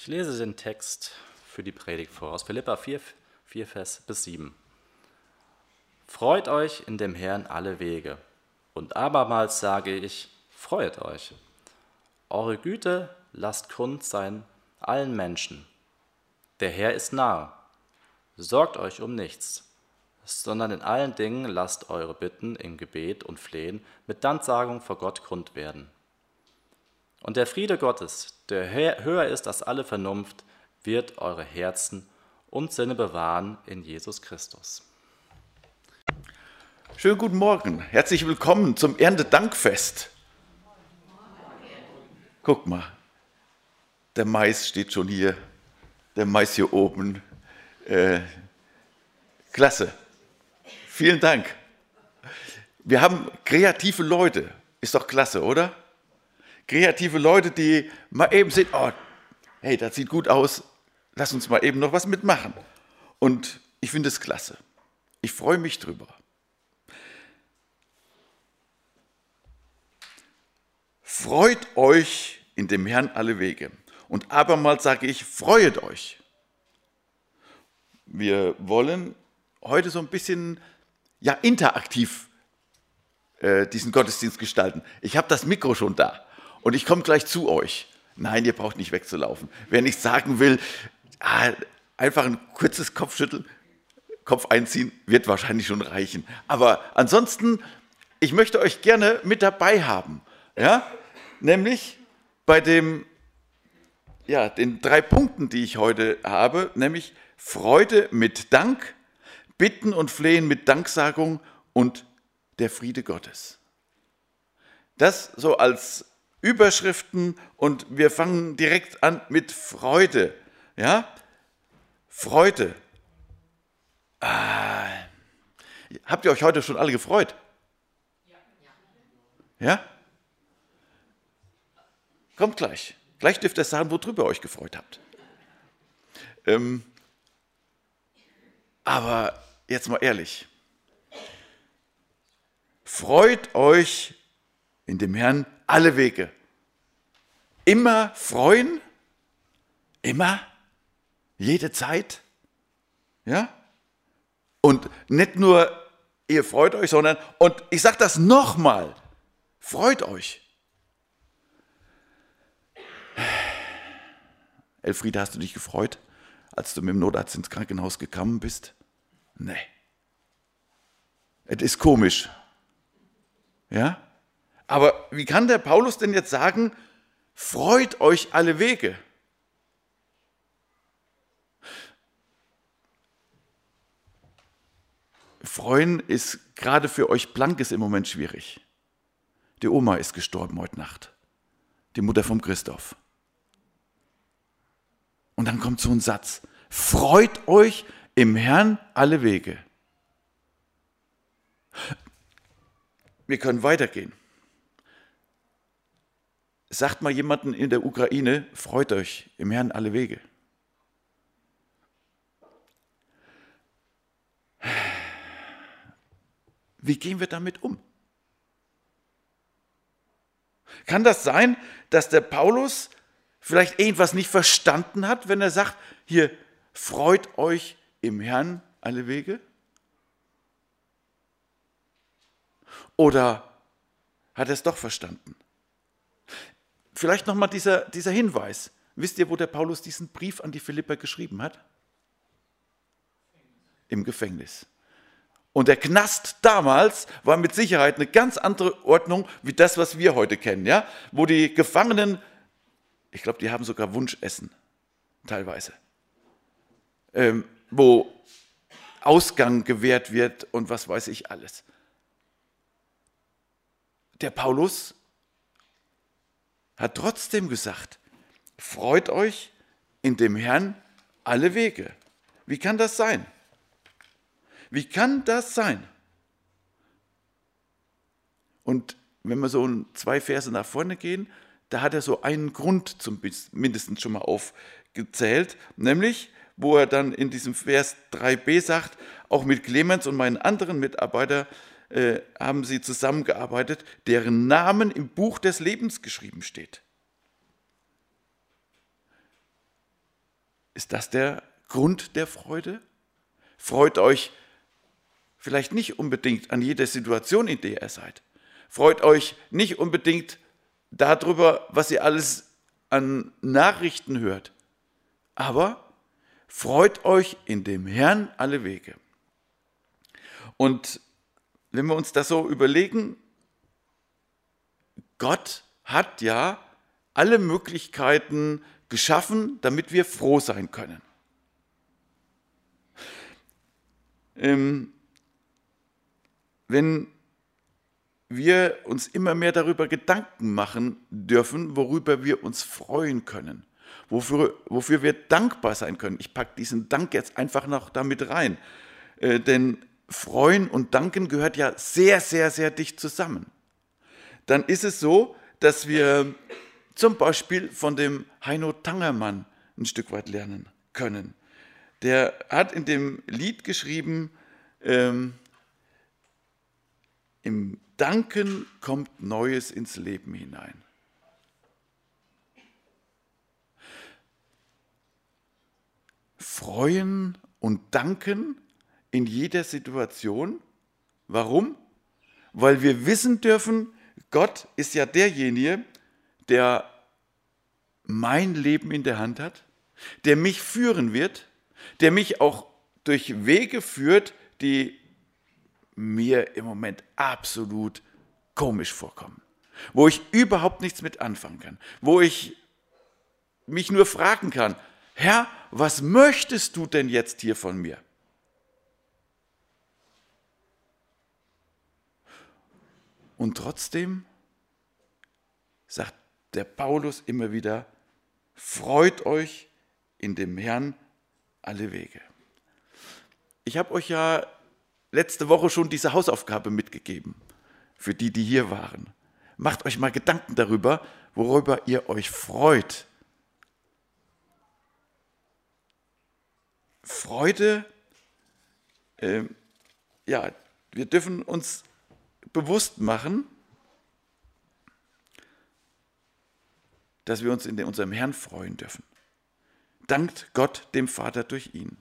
Ich lese den Text für die Predigt vor aus Philippa 4, 4 Vers bis 7. Freut euch in dem Herrn alle Wege. Und abermals sage ich, freut euch. Eure Güte lasst kund sein allen Menschen. Der Herr ist nahe. Sorgt euch um nichts, sondern in allen Dingen lasst eure Bitten im Gebet und Flehen mit Danksagung vor Gott kund werden. Und der Friede Gottes, der höher ist als alle Vernunft, wird eure Herzen und Sinne bewahren in Jesus Christus. Schönen guten Morgen, herzlich willkommen zum Erntedankfest. Guck mal, der Mais steht schon hier, der Mais hier oben. Äh, klasse, vielen Dank. Wir haben kreative Leute, ist doch klasse, oder? Kreative Leute, die mal eben sehen, oh, hey, das sieht gut aus, lass uns mal eben noch was mitmachen. Und ich finde es klasse. Ich freue mich drüber. Freut euch in dem Herrn alle Wege. Und abermals sage ich, freuet euch. Wir wollen heute so ein bisschen ja, interaktiv äh, diesen Gottesdienst gestalten. Ich habe das Mikro schon da und ich komme gleich zu euch. Nein, ihr braucht nicht wegzulaufen. Wer nichts sagen will, ah, einfach ein kurzes Kopfschütteln, Kopf einziehen, wird wahrscheinlich schon reichen. Aber ansonsten, ich möchte euch gerne mit dabei haben. Ja? Nämlich bei dem, ja, den drei Punkten, die ich heute habe, nämlich Freude mit Dank, Bitten und Flehen mit Danksagung und der Friede Gottes. Das so als Überschriften und wir fangen direkt an mit Freude. Ja? Freude. Ah. Habt ihr euch heute schon alle gefreut? Ja? Kommt gleich. Gleich dürft ihr sagen, worüber ihr euch gefreut habt. Ähm, aber jetzt mal ehrlich. Freut euch in dem Herrn alle Wege. Immer freuen? Immer? Jede Zeit? Ja? Und nicht nur, ihr freut euch, sondern, und ich sage das nochmal, freut euch. Elfriede, hast du dich gefreut, als du mit dem Notarzt ins Krankenhaus gekommen bist? Nee. Es ist komisch. Ja? Aber wie kann der Paulus denn jetzt sagen, freut euch alle Wege? Freuen ist gerade für euch Blankes im Moment schwierig. Die Oma ist gestorben heute Nacht. Die Mutter vom Christoph. Und dann kommt so ein Satz. Freut euch im Herrn alle Wege. Wir können weitergehen. Sagt mal jemanden in der Ukraine, freut euch im Herrn alle Wege. Wie gehen wir damit um? Kann das sein, dass der Paulus vielleicht irgendwas nicht verstanden hat, wenn er sagt, hier, freut euch im Herrn alle Wege? Oder hat er es doch verstanden? Vielleicht nochmal dieser, dieser Hinweis. Wisst ihr, wo der Paulus diesen Brief an die Philipper geschrieben hat? Im Gefängnis. Und der Knast damals war mit Sicherheit eine ganz andere Ordnung wie das, was wir heute kennen, ja? Wo die Gefangenen, ich glaube, die haben sogar Wunschessen, teilweise, ähm, wo Ausgang gewährt wird und was weiß ich alles. Der Paulus hat trotzdem gesagt, freut euch in dem Herrn alle Wege. Wie kann das sein? Wie kann das sein? Und wenn wir so zwei Verse nach vorne gehen, da hat er so einen Grund zumindest schon mal aufgezählt, nämlich wo er dann in diesem Vers 3b sagt, auch mit Clemens und meinen anderen Mitarbeitern äh, haben sie zusammengearbeitet, deren Namen im Buch des Lebens geschrieben steht. Ist das der Grund der Freude? Freut euch vielleicht nicht unbedingt an jeder Situation, in der ihr seid. Freut euch nicht unbedingt darüber, was ihr alles an Nachrichten hört. Aber freut euch in dem Herrn alle Wege. Und wenn wir uns das so überlegen, Gott hat ja alle Möglichkeiten geschaffen, damit wir froh sein können. Ähm, wenn wir uns immer mehr darüber Gedanken machen dürfen, worüber wir uns freuen können, wofür, wofür wir dankbar sein können. Ich packe diesen Dank jetzt einfach noch damit rein, äh, denn Freuen und Danken gehört ja sehr, sehr, sehr dicht zusammen. Dann ist es so, dass wir zum Beispiel von dem Heino Tangermann ein Stück weit lernen können. Der hat in dem Lied geschrieben, ähm, im Danken kommt Neues ins Leben hinein. Freuen und danken in jeder Situation. Warum? Weil wir wissen dürfen, Gott ist ja derjenige, der mein Leben in der Hand hat, der mich führen wird, der mich auch durch Wege führt, die mir im Moment absolut komisch vorkommen, wo ich überhaupt nichts mit anfangen kann, wo ich mich nur fragen kann, Herr, was möchtest du denn jetzt hier von mir? Und trotzdem sagt der Paulus immer wieder, freut euch in dem Herrn alle Wege. Ich habe euch ja letzte Woche schon diese Hausaufgabe mitgegeben, für die, die hier waren. Macht euch mal Gedanken darüber, worüber ihr euch freut. Freude, äh, ja, wir dürfen uns bewusst machen, dass wir uns in unserem Herrn freuen dürfen. Dankt Gott dem Vater durch ihn.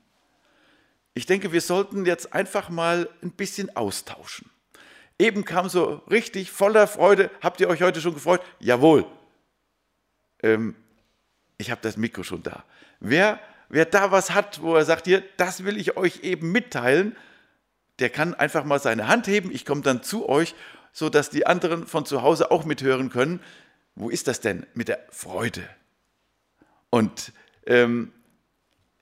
Ich denke, wir sollten jetzt einfach mal ein bisschen austauschen. Eben kam so richtig voller Freude. Habt ihr euch heute schon gefreut? Jawohl. Ähm, ich habe das Mikro schon da. Wer, wer da was hat, wo er sagt, hier, das will ich euch eben mitteilen, der kann einfach mal seine Hand heben. Ich komme dann zu euch, sodass die anderen von zu Hause auch mithören können. Wo ist das denn mit der Freude? Und ähm,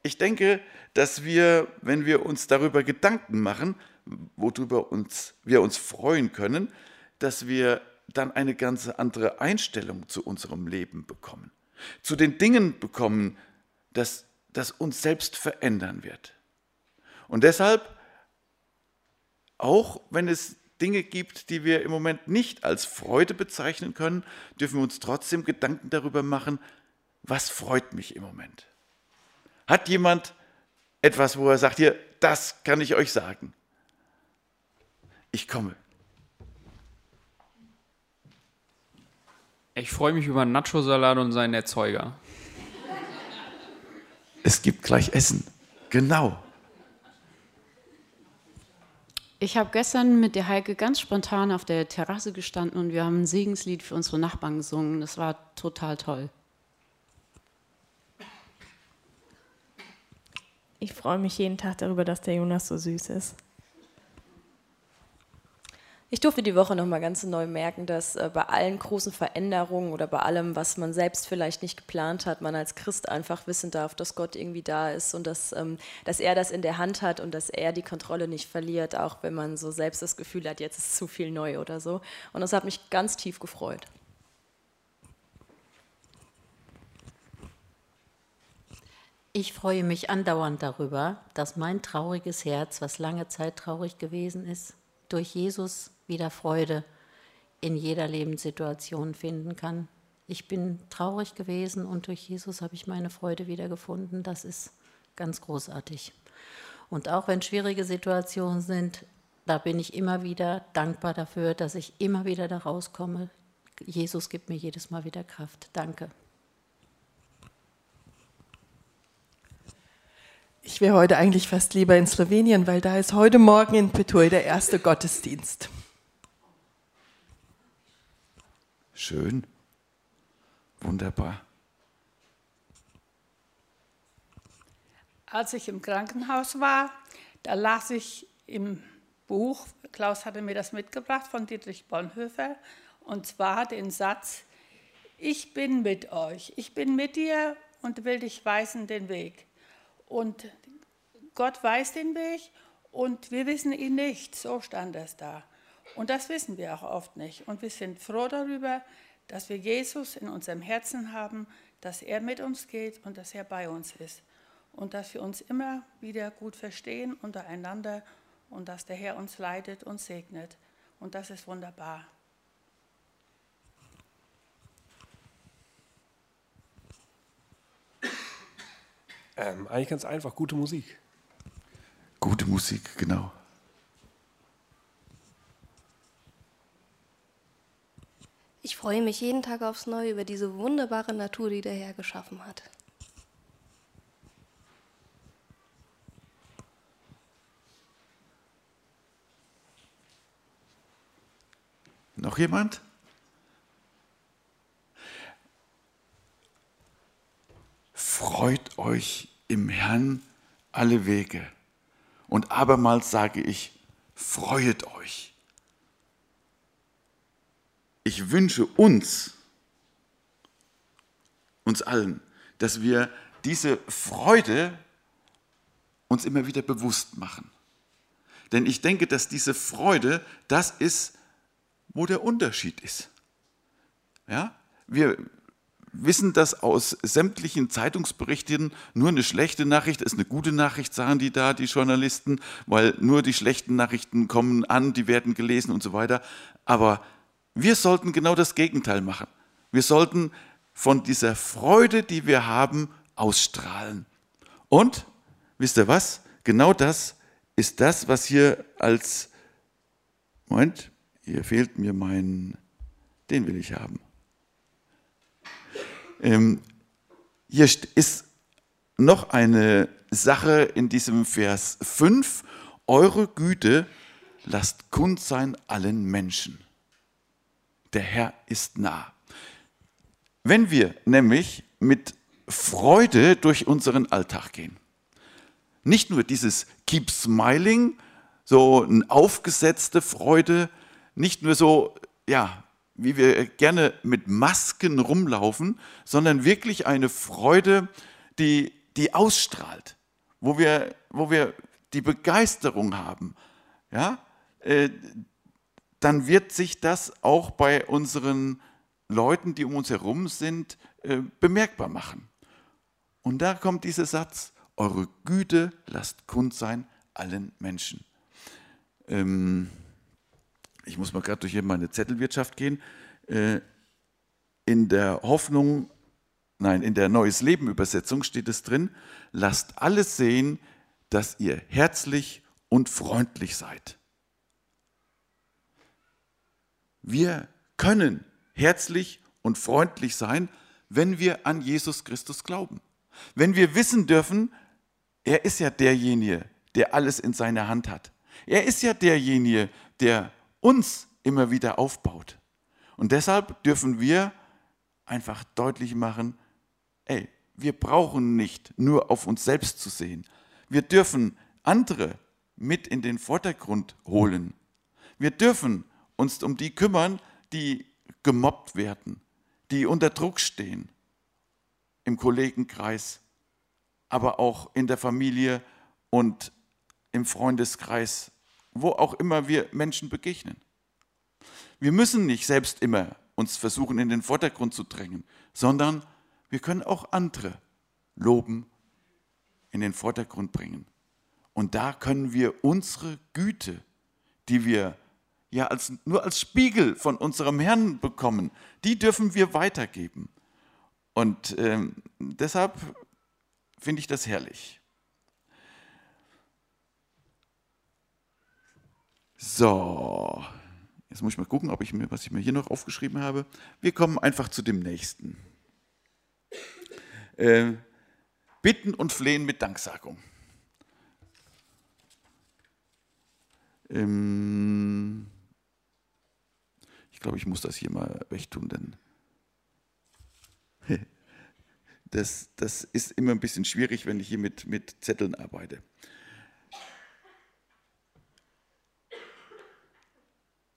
ich denke, dass wir, wenn wir uns darüber Gedanken machen, worüber uns, wir uns freuen können, dass wir dann eine ganz andere Einstellung zu unserem Leben bekommen, zu den Dingen bekommen, dass das uns selbst verändern wird. Und deshalb, auch wenn es Dinge gibt, die wir im Moment nicht als Freude bezeichnen können, dürfen wir uns trotzdem Gedanken darüber machen, was freut mich im Moment. Hat jemand etwas, wo er sagt, hier, das kann ich euch sagen. Ich komme. Ich freue mich über Nacho-Salat und seinen Erzeuger. Es gibt gleich Essen. Genau. Ich habe gestern mit der Heike ganz spontan auf der Terrasse gestanden und wir haben ein Segenslied für unsere Nachbarn gesungen. Das war total toll. Ich freue mich jeden Tag darüber, dass der Jonas so süß ist. Ich durfte die Woche nochmal ganz neu merken, dass äh, bei allen großen Veränderungen oder bei allem, was man selbst vielleicht nicht geplant hat, man als Christ einfach wissen darf, dass Gott irgendwie da ist und dass, ähm, dass er das in der Hand hat und dass er die Kontrolle nicht verliert, auch wenn man so selbst das Gefühl hat, jetzt ist zu viel neu oder so. Und das hat mich ganz tief gefreut. Ich freue mich andauernd darüber, dass mein trauriges Herz, was lange Zeit traurig gewesen ist, durch Jesus wieder Freude in jeder Lebenssituation finden kann. Ich bin traurig gewesen und durch Jesus habe ich meine Freude wiedergefunden. Das ist ganz großartig. Und auch wenn schwierige Situationen sind, da bin ich immer wieder dankbar dafür, dass ich immer wieder da rauskomme. Jesus gibt mir jedes Mal wieder Kraft. Danke. Ich wäre heute eigentlich fast lieber in Slowenien, weil da ist heute Morgen in Petui der erste Gottesdienst. Schön. Wunderbar. Als ich im Krankenhaus war, da las ich im Buch, Klaus hatte mir das mitgebracht von Dietrich Bonhoeffer, und zwar den Satz, ich bin mit euch, ich bin mit dir und will dich weisen den Weg. Und Gott weiß den Weg und wir wissen ihn nicht, so stand es da. Und das wissen wir auch oft nicht. Und wir sind froh darüber, dass wir Jesus in unserem Herzen haben, dass er mit uns geht und dass er bei uns ist. Und dass wir uns immer wieder gut verstehen untereinander und dass der Herr uns leitet und segnet. Und das ist wunderbar. Ähm, eigentlich ganz einfach, gute Musik. Gute Musik, genau. Ich freue mich jeden Tag aufs Neue über diese wunderbare Natur, die der Herr geschaffen hat. Noch jemand? Freut euch im Herrn alle Wege. Und abermals sage ich, freuet euch. Ich wünsche uns, uns allen, dass wir diese Freude uns immer wieder bewusst machen. Denn ich denke, dass diese Freude das ist, wo der Unterschied ist. Ja? Wir wissen, dass aus sämtlichen Zeitungsberichten nur eine schlechte Nachricht ist eine gute Nachricht, sagen die da, die Journalisten, weil nur die schlechten Nachrichten kommen an, die werden gelesen und so weiter. Aber wir sollten genau das Gegenteil machen. Wir sollten von dieser Freude, die wir haben, ausstrahlen. Und, wisst ihr was? Genau das ist das, was hier als, Moment, hier fehlt mir mein, den will ich haben. Ähm, hier ist noch eine Sache in diesem Vers 5. Eure Güte lasst kund sein allen Menschen. Der Herr ist nah. Wenn wir nämlich mit Freude durch unseren Alltag gehen, nicht nur dieses Keep Smiling, so eine aufgesetzte Freude, nicht nur so, ja, wie wir gerne mit Masken rumlaufen, sondern wirklich eine Freude, die, die ausstrahlt, wo wir, wo wir die Begeisterung haben, ja, äh, dann wird sich das auch bei unseren Leuten, die um uns herum sind, äh, bemerkbar machen. Und da kommt dieser Satz, eure Güte lasst kund sein allen Menschen. Ähm, ich muss mal gerade durch meine Zettelwirtschaft gehen, äh, in der Hoffnung, nein, in der Neues Leben Übersetzung steht es drin, lasst alles sehen, dass ihr herzlich und freundlich seid. Wir können herzlich und freundlich sein, wenn wir an Jesus Christus glauben. Wenn wir wissen dürfen, er ist ja derjenige, der alles in seiner Hand hat. Er ist ja derjenige, der uns immer wieder aufbaut. Und deshalb dürfen wir einfach deutlich machen, ey, wir brauchen nicht nur auf uns selbst zu sehen. Wir dürfen andere mit in den Vordergrund holen. Wir dürfen uns um die kümmern, die gemobbt werden, die unter Druck stehen, im Kollegenkreis, aber auch in der Familie und im Freundeskreis wo auch immer wir Menschen begegnen. Wir müssen nicht selbst immer uns versuchen, in den Vordergrund zu drängen, sondern wir können auch andere loben, in den Vordergrund bringen. Und da können wir unsere Güte, die wir ja als, nur als Spiegel von unserem Herrn bekommen, die dürfen wir weitergeben. Und ähm, deshalb finde ich das herrlich. So, jetzt muss ich mal gucken, ob ich mir, was ich mir hier noch aufgeschrieben habe. Wir kommen einfach zu dem nächsten. Äh, bitten und flehen mit Danksagung. Ähm, ich glaube, ich muss das hier mal wegtun, denn das, das ist immer ein bisschen schwierig, wenn ich hier mit, mit Zetteln arbeite.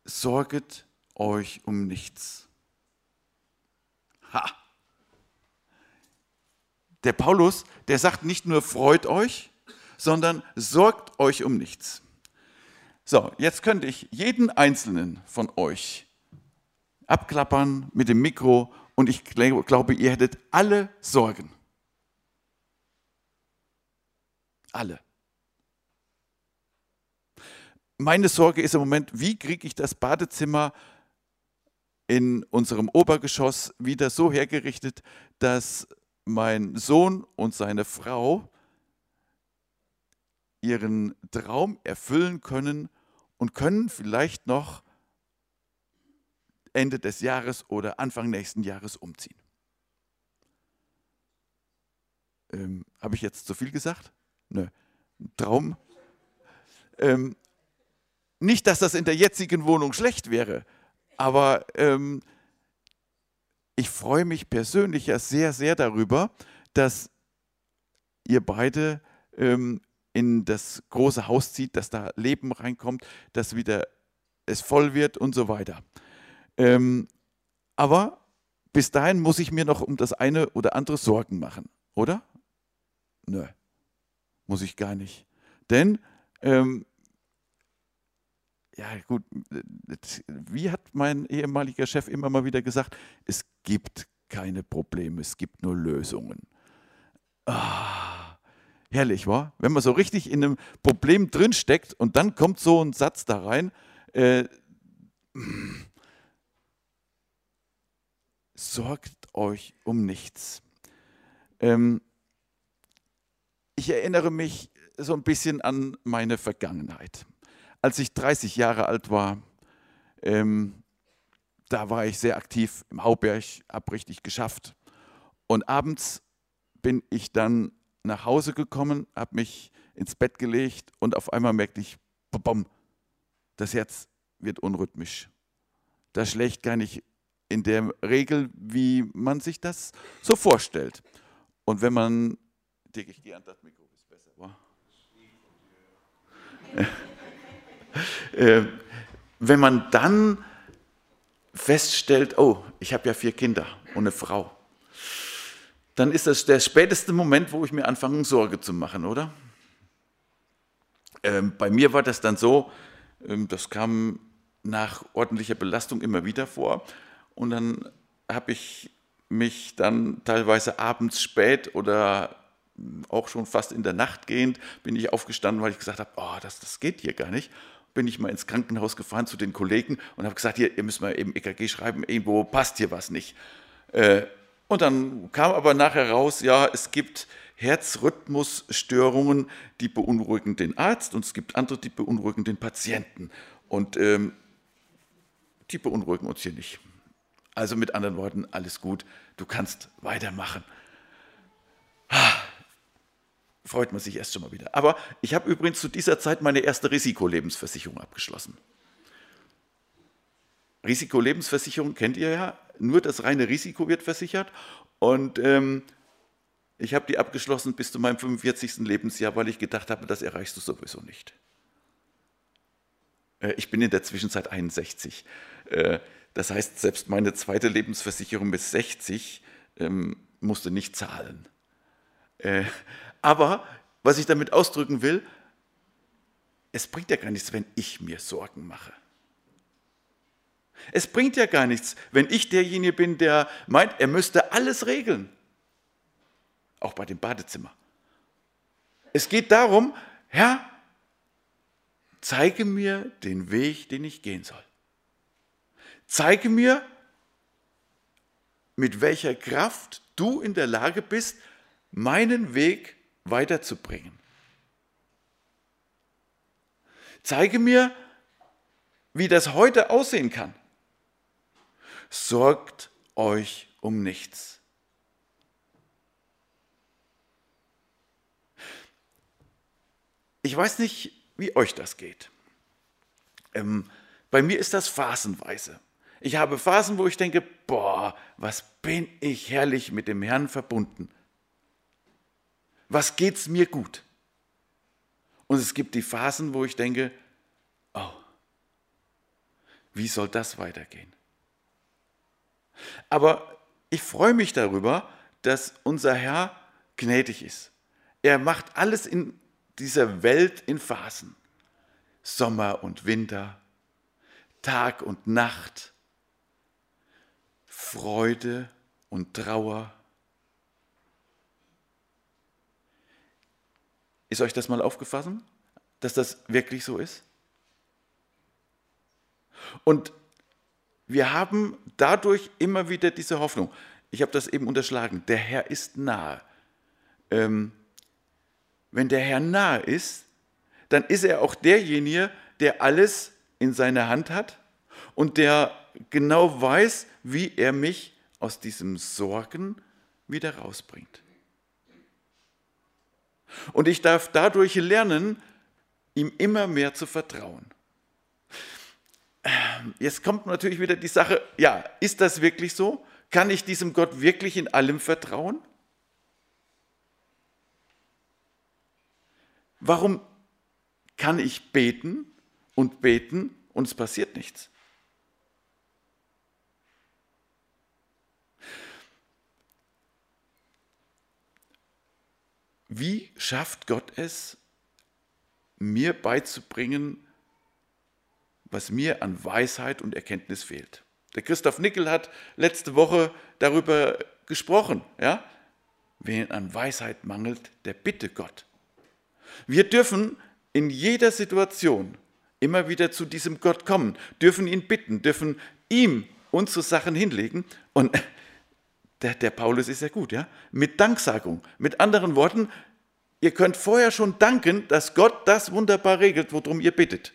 Sorget euch um nichts. Ha! Der Paulus, der sagt nicht nur freut euch, sondern sorgt euch um nichts. So, jetzt könnte ich jeden einzelnen von euch abklappern mit dem Mikro und ich glaube, ihr hättet alle Sorgen. Alle. Meine Sorge ist im Moment, wie kriege ich das Badezimmer in unserem Obergeschoss wieder so hergerichtet, dass mein Sohn und seine Frau ihren Traum erfüllen können und können vielleicht noch Ende des Jahres oder Anfang nächsten Jahres umziehen. Ähm, Habe ich jetzt zu viel gesagt? Nö. Traum. Ähm, nicht, dass das in der jetzigen Wohnung schlecht wäre, aber ähm, ich freue mich persönlich ja sehr, sehr darüber, dass ihr beide ähm, in das große Haus zieht, dass da Leben reinkommt, dass wieder es voll wird und so weiter. Ähm, aber bis dahin muss ich mir noch um das eine oder andere Sorgen machen, oder? Nö, muss ich gar nicht. Denn, ähm, ja gut, wie hat mein ehemaliger Chef immer mal wieder gesagt, es gibt keine Probleme, es gibt nur Lösungen. Ah, herrlich, wa? Wenn man so richtig in einem Problem drinsteckt und dann kommt so ein Satz da rein, äh, sorgt euch um nichts. Ähm, ich erinnere mich so ein bisschen an meine Vergangenheit. Als ich 30 Jahre alt war, ähm, da war ich sehr aktiv im Hauberg, habe richtig geschafft. Und abends bin ich dann nach Hause gekommen, habe mich ins Bett gelegt und auf einmal merkte ich, bom, das Herz wird unrhythmisch. Das schlägt gar nicht in der Regel, wie man sich das so vorstellt. Und wenn man, Dick, ich gehe an das Mikro, ist besser, wa? äh, wenn man dann feststellt, oh, ich habe ja vier Kinder und eine Frau, dann ist das der späteste Moment, wo ich mir anfange, Sorge zu machen, oder? Ähm, bei mir war das dann so, ähm, das kam nach ordentlicher Belastung immer wieder vor. Und dann habe ich mich dann teilweise abends spät oder auch schon fast in der Nacht gehend, bin ich aufgestanden, weil ich gesagt habe, oh, das, das geht hier gar nicht. Bin ich mal ins Krankenhaus gefahren zu den Kollegen und habe gesagt, hier, ihr müsst mal eben EKG schreiben, irgendwo passt hier was nicht. Äh, und dann kam aber nachher raus, ja, es gibt Herzrhythmusstörungen, die beunruhigen den Arzt und es gibt andere, die beunruhigen den Patienten. Und ähm, die beunruhigen uns hier nicht. Also mit anderen Worten, alles gut, du kannst weitermachen. Freut man sich erst schon mal wieder. Aber ich habe übrigens zu dieser Zeit meine erste Risikolebensversicherung abgeschlossen. Risikolebensversicherung kennt ihr ja, nur das reine Risiko wird versichert. Und ähm, ich habe die abgeschlossen bis zu meinem 45. Lebensjahr, weil ich gedacht habe, das erreichst du sowieso nicht. Äh, ich bin in der Zwischenzeit 61. Äh, das heißt, selbst meine zweite Lebensversicherung bis 60 ähm, musste nicht zahlen. Äh, aber was ich damit ausdrücken will, es bringt ja gar nichts, wenn ich mir Sorgen mache. Es bringt ja gar nichts, wenn ich derjenige bin, der meint, er müsste alles regeln. Auch bei dem Badezimmer. Es geht darum, Herr, zeige mir den Weg, den ich gehen soll. Zeige mir, mit welcher Kraft du in der Lage bist, meinen Weg weiterzubringen. Zeige mir, wie das heute aussehen kann. Sorgt euch um nichts. Ich weiß nicht, wie euch das geht. ähm, bei mir ist das phasenweise. Ich habe Phasen, wo ich denke, boah, was bin ich herrlich mit dem Herrn verbunden. Was geht's mir gut? Und es gibt die Phasen, wo ich denke, oh, wie soll das weitergehen? Aber ich freue mich darüber, dass unser Herr gnädig ist. Er macht alles in dieser Welt in Phasen. Sommer und Winter, Tag und Nacht, Freude und Trauer. Ist euch das mal aufgefallen, dass das wirklich so ist? Und wir haben dadurch immer wieder diese Hoffnung. Ich habe das eben unterschlagen. Der Herr ist nahe. Ähm, wenn der Herr nahe ist, dann ist er auch derjenige, der alles in seiner Hand hat und der genau weiß, wie er mich aus diesem Sorgen wieder rausbringt. Und ich darf dadurch lernen, ihm immer mehr zu vertrauen. Jetzt kommt natürlich wieder die Sache, ja, ist das wirklich so? Kann ich diesem Gott wirklich in allem vertrauen? Warum kann ich beten und beten und es passiert nichts? Wie schafft Gott es, mir beizubringen, was mir an Weisheit und Erkenntnis fehlt? Der Christoph Nickel hat letzte Woche darüber gesprochen. Ja? Wen an Weisheit mangelt, der bitte Gott. Wir dürfen in jeder Situation immer wieder zu diesem Gott kommen, dürfen ihn bitten, dürfen ihm unsere Sachen hinlegen. Und der, der Paulus ist ja gut, ja? Mit Danksagung. Mit anderen Worten, ihr könnt vorher schon danken, dass Gott das wunderbar regelt, worum ihr bittet.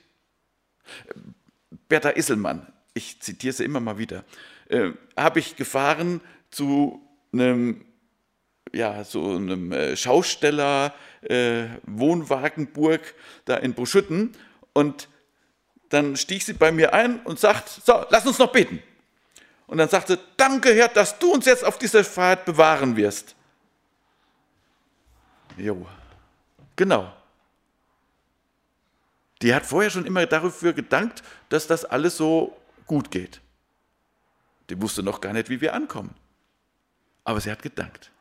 Bertha Isselmann, ich zitiere sie immer mal wieder, äh, habe ich gefahren zu einem ja, so einem äh, Schausteller äh, Wohnwagenburg da in Buschütten und dann stieg sie bei mir ein und sagt, so, lass uns noch beten. Und dann sagte, danke Herr, dass du uns jetzt auf dieser Fahrt bewahren wirst. Jo, genau. Die hat vorher schon immer dafür gedankt, dass das alles so gut geht. Die wusste noch gar nicht, wie wir ankommen. Aber sie hat gedankt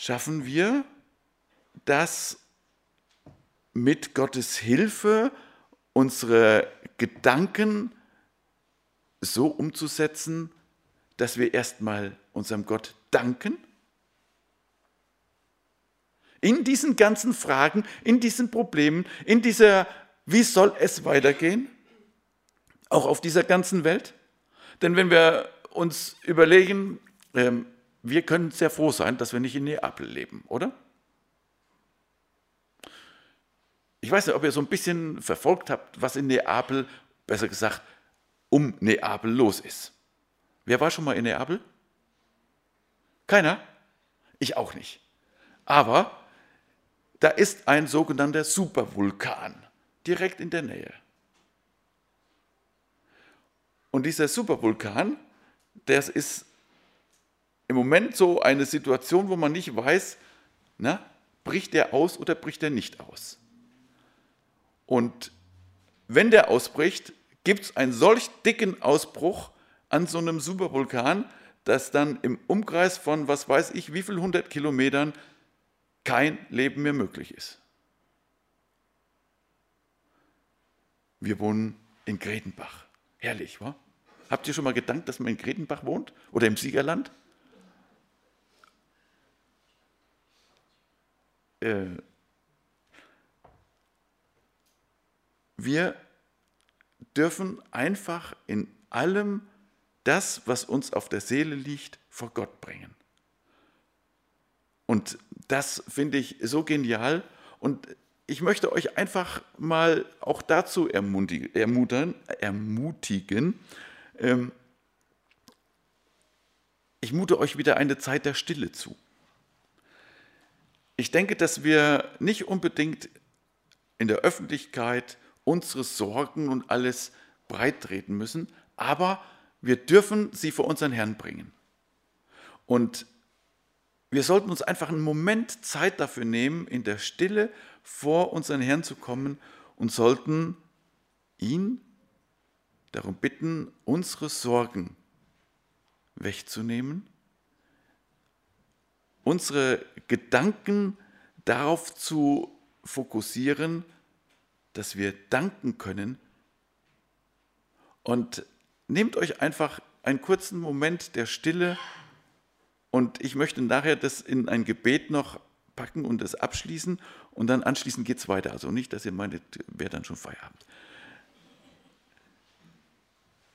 schaffen wir das mit Gottes Hilfe, unsere Gedanken so umzusetzen, dass wir erstmal unserem Gott danken? In diesen ganzen Fragen, in diesen Problemen, in dieser, wie soll es weitergehen? Auch auf dieser ganzen Welt? Denn wenn wir uns überlegen, ähm, wir können sehr froh sein, dass wir nicht in Neapel leben, oder? Ich weiß nicht, ob ihr so ein bisschen verfolgt habt, was in Neapel, besser gesagt, um Neapel los ist. Wer war schon mal in Neapel? Keiner? Ich auch nicht. Aber da ist ein sogenannter Supervulkan direkt in der Nähe. Und dieser Supervulkan, das ist im Moment so eine Situation, wo man nicht weiß, na, bricht der aus oder bricht der nicht aus. Und wenn der ausbricht, gibt es einen solch dicken Ausbruch an so einem Supervulkan, dass dann im Umkreis von, was weiß ich, wie viel hundert Kilometern kein Leben mehr möglich ist. Wir wohnen in Gredenbach. Herrlich, wa? Habt ihr schon mal gedankt, dass man in Gredenbach wohnt oder im Siegerland? äh, wir dürfen einfach in allem das, was uns auf der Seele liegt, vor Gott bringen. Und das finde ich so genial. Und ich möchte euch einfach mal auch dazu ermutigen. ermutigen. Ähm, ich mute euch wieder eine Zeit der Stille zu. Ich denke, dass wir nicht unbedingt in der Öffentlichkeit unsere Sorgen und alles breittreten müssen, aber wir dürfen sie vor unseren Herrn bringen. Und wir sollten uns einfach einen Moment Zeit dafür nehmen, in der Stille vor unseren Herrn zu kommen und sollten ihn darum bitten, unsere Sorgen wegzunehmen, unsere Gedanken darauf zu fokussieren, dass wir danken können. Und nehmt euch einfach einen kurzen Moment der Stille und ich möchte nachher das in ein Gebet noch packen und das abschließen und dann anschließend geht es weiter. Also nicht, dass ihr meintet, wäre dann schon Feierabend.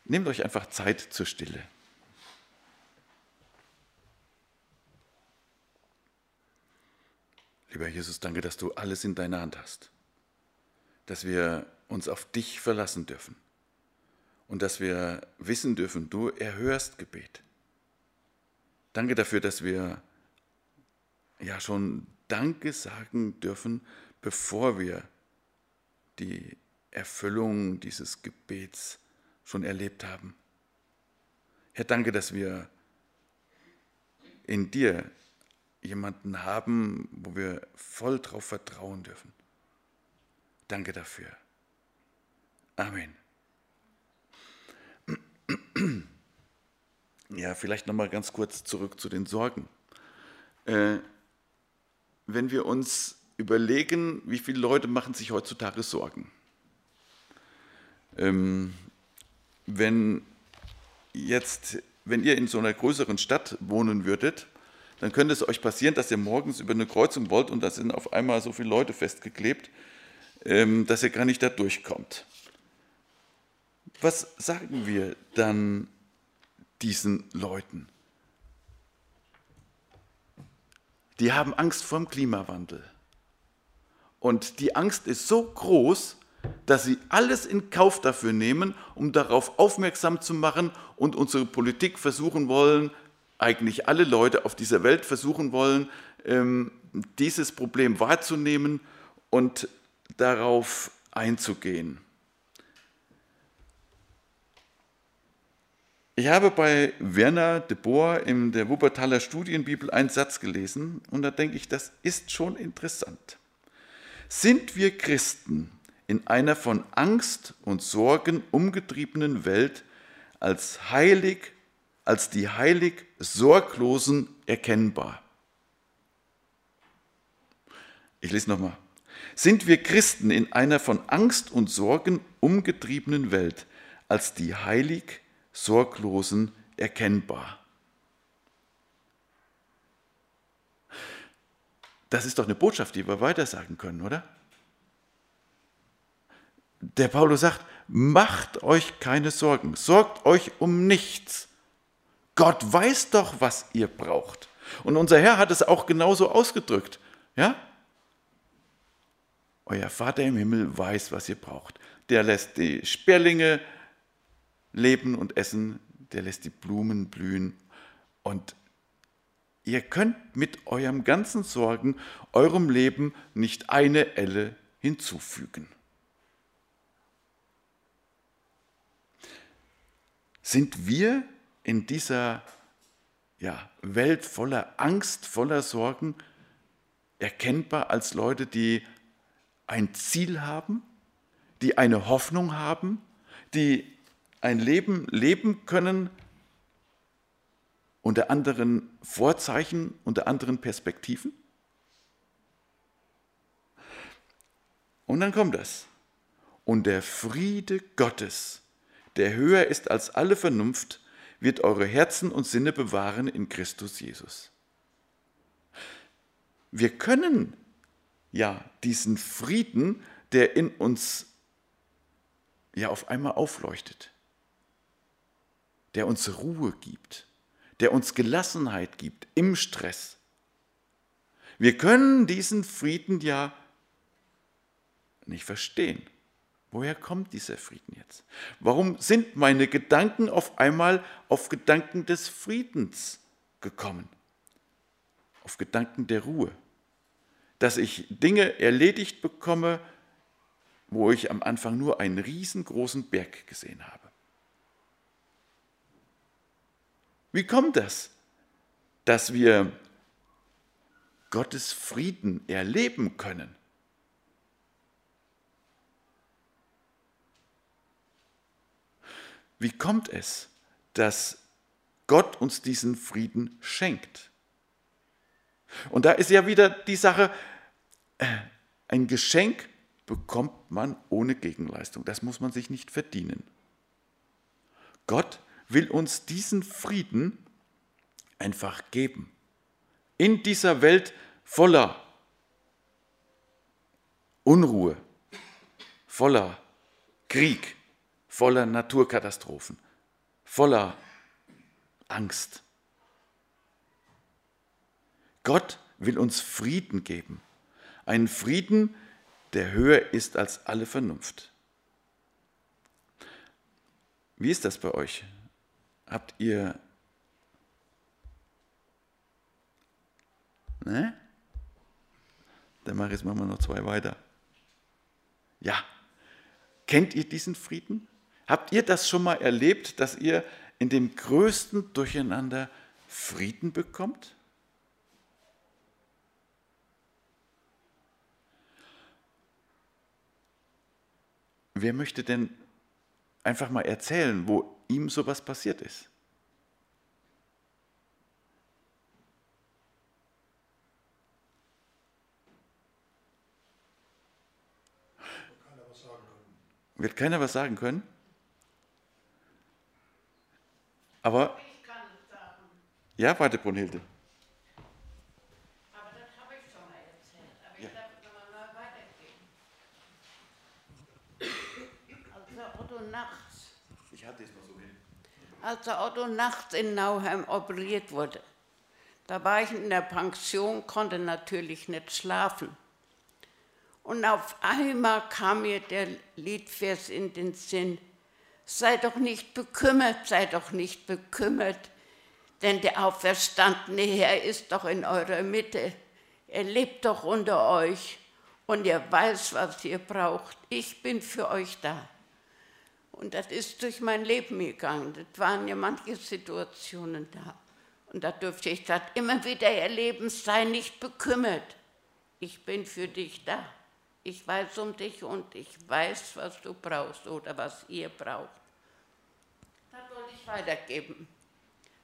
Nehmt euch einfach Zeit zur Stille. Lieber Jesus, danke, dass du alles in deiner Hand hast. Dass wir uns auf dich verlassen dürfen. Und dass wir wissen dürfen, du erhörst Gebet. Danke dafür, dass wir ja schon Danke sagen dürfen, bevor wir die Erfüllung dieses Gebets schon erlebt haben. Herr, danke, dass wir in dir jemanden haben, wo wir voll darauf vertrauen dürfen. Danke dafür. Amen. Ja, vielleicht nochmal ganz kurz zurück zu den Sorgen. Äh, wenn wir uns überlegen, wie viele Leute machen sich heutzutage Sorgen. Ähm, wenn jetzt, wenn ihr in so einer größeren Stadt wohnen würdet, dann könnte es euch passieren, dass ihr morgens über eine Kreuzung wollt und da sind auf einmal so viele Leute festgeklebt, dass ihr gar nicht da durchkommt. Was sagen wir dann diesen Leuten? Die haben Angst vor dem Klimawandel. Und die Angst ist so groß, dass sie alles in Kauf dafür nehmen, um darauf aufmerksam zu machen und unsere Politik versuchen wollen, eigentlich alle Leute auf dieser Welt versuchen wollen, ähm, dieses Problem wahrzunehmen und darauf einzugehen. Ich habe bei Werner de Boer in der Wuppertaler Studienbibel einen Satz gelesen und da denke ich, das ist schon interessant. Sind wir Christen in einer von Angst und Sorgen umgetriebenen Welt als heilig als die heilig Sorglosen erkennbar. Ich lese nochmal. Sind wir Christen in einer von Angst und Sorgen umgetriebenen Welt als die heilig Sorglosen erkennbar? Das ist doch eine Botschaft, die wir weitersagen können, oder? Der Paulus sagt, macht euch keine Sorgen, sorgt euch um nichts. Gott weiß doch, was ihr braucht. Und unser Herr hat es auch genauso ausgedrückt. Ja? Euer Vater im Himmel weiß, was ihr braucht. Der lässt die Sperlinge leben und essen, der lässt die Blumen blühen. Und ihr könnt mit eurem ganzen Sorgen eurem Leben nicht eine Elle hinzufügen. Sind wir in dieser ja, Welt voller Angst, voller Sorgen erkennbar als Leute, die ein Ziel haben, die eine Hoffnung haben, die ein Leben leben können unter anderen Vorzeichen, unter anderen Perspektiven? Und dann kommt das. Und der Friede Gottes, der höher ist als alle Vernunft, wird eure Herzen und Sinne bewahren in Christus Jesus. Wir können ja diesen Frieden, der in uns ja auf einmal aufleuchtet, der uns Ruhe gibt, der uns Gelassenheit gibt im Stress. Wir können diesen Frieden ja nicht verstehen. Woher kommt dieser Frieden jetzt? Warum sind meine Gedanken auf einmal auf Gedanken des Friedens gekommen? Auf Gedanken der Ruhe? Dass ich Dinge erledigt bekomme, wo ich am Anfang nur einen riesengroßen Berg gesehen habe. Wie kommt das, dass wir Gottes Frieden erleben können? Wie kommt es, dass Gott uns diesen Frieden schenkt? Und da ist ja wieder die Sache, äh, ein Geschenk bekommt man ohne Gegenleistung. Das muss man sich nicht verdienen. Gott will uns diesen Frieden einfach geben. In dieser Welt voller Unruhe, voller Krieg, voller Naturkatastrophen, voller Angst. Gott will uns Frieden geben. Einen Frieden, der höher ist als alle Vernunft. Wie ist das bei euch? Habt ihr... Ne? Dann mache ich jetzt mal noch zwei weiter. Ja. Kennt ihr diesen Frieden? Habt ihr das schon mal erlebt, dass ihr in dem größten Durcheinander Frieden bekommt? Wer möchte denn einfach mal erzählen, wo ihm sowas passiert ist? Wird keiner was sagen können? Aber. Ich kann es sagen. Ja, warte, Brunhilde. Aber das habe ich schon mal erzählt. Aber ja. ich darf es nochmal weitergeben. Als der Otto nachts. Ich hatte es mal so hin. Als der Otto nachts in Nauheim operiert wurde, da war ich in der Pension, konnte natürlich nicht schlafen. Und auf einmal kam mir der Liedvers in den Sinn, Sei doch nicht bekümmert, sei doch nicht bekümmert, denn der auferstandene Herr ist doch in eurer Mitte. Er lebt doch unter euch und er weiß, was ihr braucht. Ich bin für euch da. Und das ist durch mein Leben gegangen. Das waren ja manche Situationen da. Und da durfte ich das immer wieder erleben, sei nicht bekümmert. Ich bin für dich da. Ich weiß um dich und ich weiß, was du brauchst oder was ihr braucht. Das wollte ich weitergeben.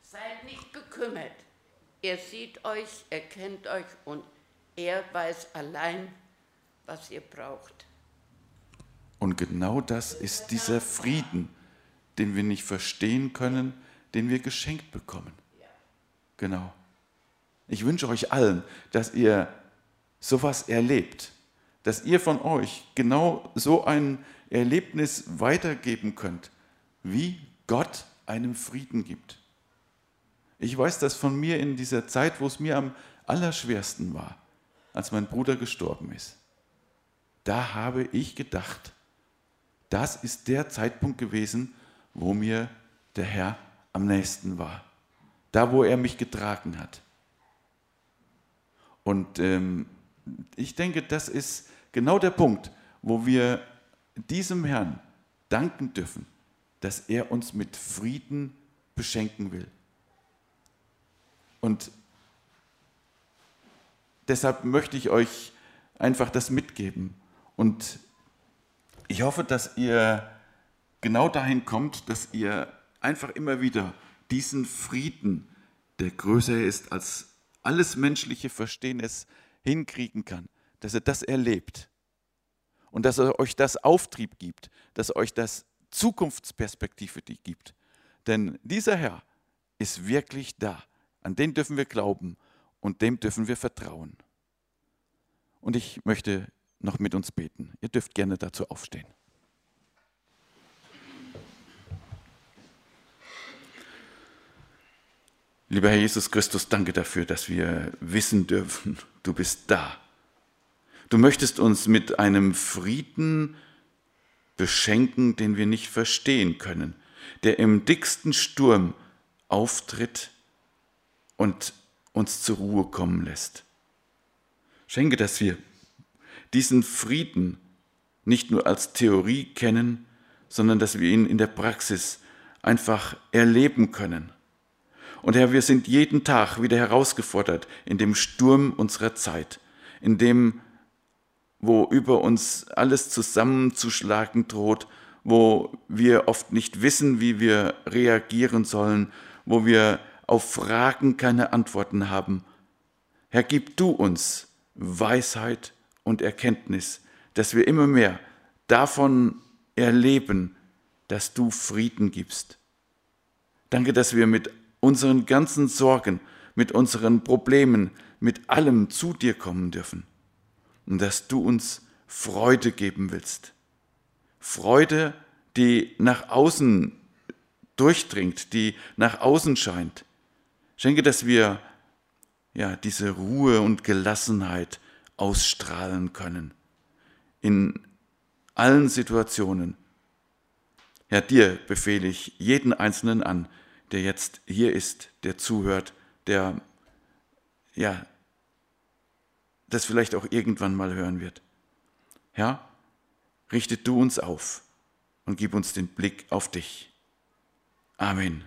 Seid nicht bekümmert. Er sieht euch, er kennt euch und er weiß allein, was ihr braucht. Und genau das ist dieser Frieden, den wir nicht verstehen können, den wir geschenkt bekommen. Genau. Ich wünsche euch allen, dass ihr sowas erlebt dass ihr von euch genau so ein Erlebnis weitergeben könnt, wie Gott einem Frieden gibt. Ich weiß das von mir in dieser Zeit, wo es mir am allerschwersten war, als mein Bruder gestorben ist. Da habe ich gedacht, das ist der Zeitpunkt gewesen, wo mir der Herr am nächsten war. Da, wo er mich getragen hat. Und ähm, ich denke, das ist genau der Punkt, wo wir diesem Herrn danken dürfen, dass er uns mit Frieden beschenken will. Und deshalb möchte ich euch einfach das mitgeben. Und ich hoffe, dass ihr genau dahin kommt, dass ihr einfach immer wieder diesen Frieden, der größer ist als alles menschliche Verstehen es, hinkriegen kann, dass er das erlebt und dass er euch das Auftrieb gibt, dass euch das Zukunftsperspektive gibt. Denn dieser Herr ist wirklich da. An den dürfen wir glauben und dem dürfen wir vertrauen. Und ich möchte noch mit uns beten. Ihr dürft gerne dazu aufstehen. Lieber Herr Jesus Christus, danke dafür, dass wir wissen dürfen, du bist da. Du möchtest uns mit einem Frieden beschenken, den wir nicht verstehen können, der im dicksten Sturm auftritt und uns zur Ruhe kommen lässt. Schenke, dass wir diesen Frieden nicht nur als Theorie kennen, sondern dass wir ihn in der Praxis einfach erleben können. Und Herr, wir sind jeden Tag wieder herausgefordert in dem Sturm unserer Zeit, in dem, wo über uns alles zusammenzuschlagen droht, wo wir oft nicht wissen, wie wir reagieren sollen, wo wir auf Fragen keine Antworten haben. Herr, gib du uns Weisheit und Erkenntnis, dass wir immer mehr davon erleben, dass du Frieden gibst. Danke, dass wir mit unseren ganzen Sorgen, mit unseren Problemen, mit allem zu dir kommen dürfen und dass du uns Freude geben willst. Freude, die nach außen durchdringt, die nach außen scheint. Schenke, dass wir ja diese Ruhe und Gelassenheit ausstrahlen können in allen Situationen. Ja, dir befehle ich jeden Einzelnen an, der jetzt hier ist, der zuhört, der ja das vielleicht auch irgendwann mal hören wird. Herr, richte du uns auf und gib uns den Blick auf dich. Amen.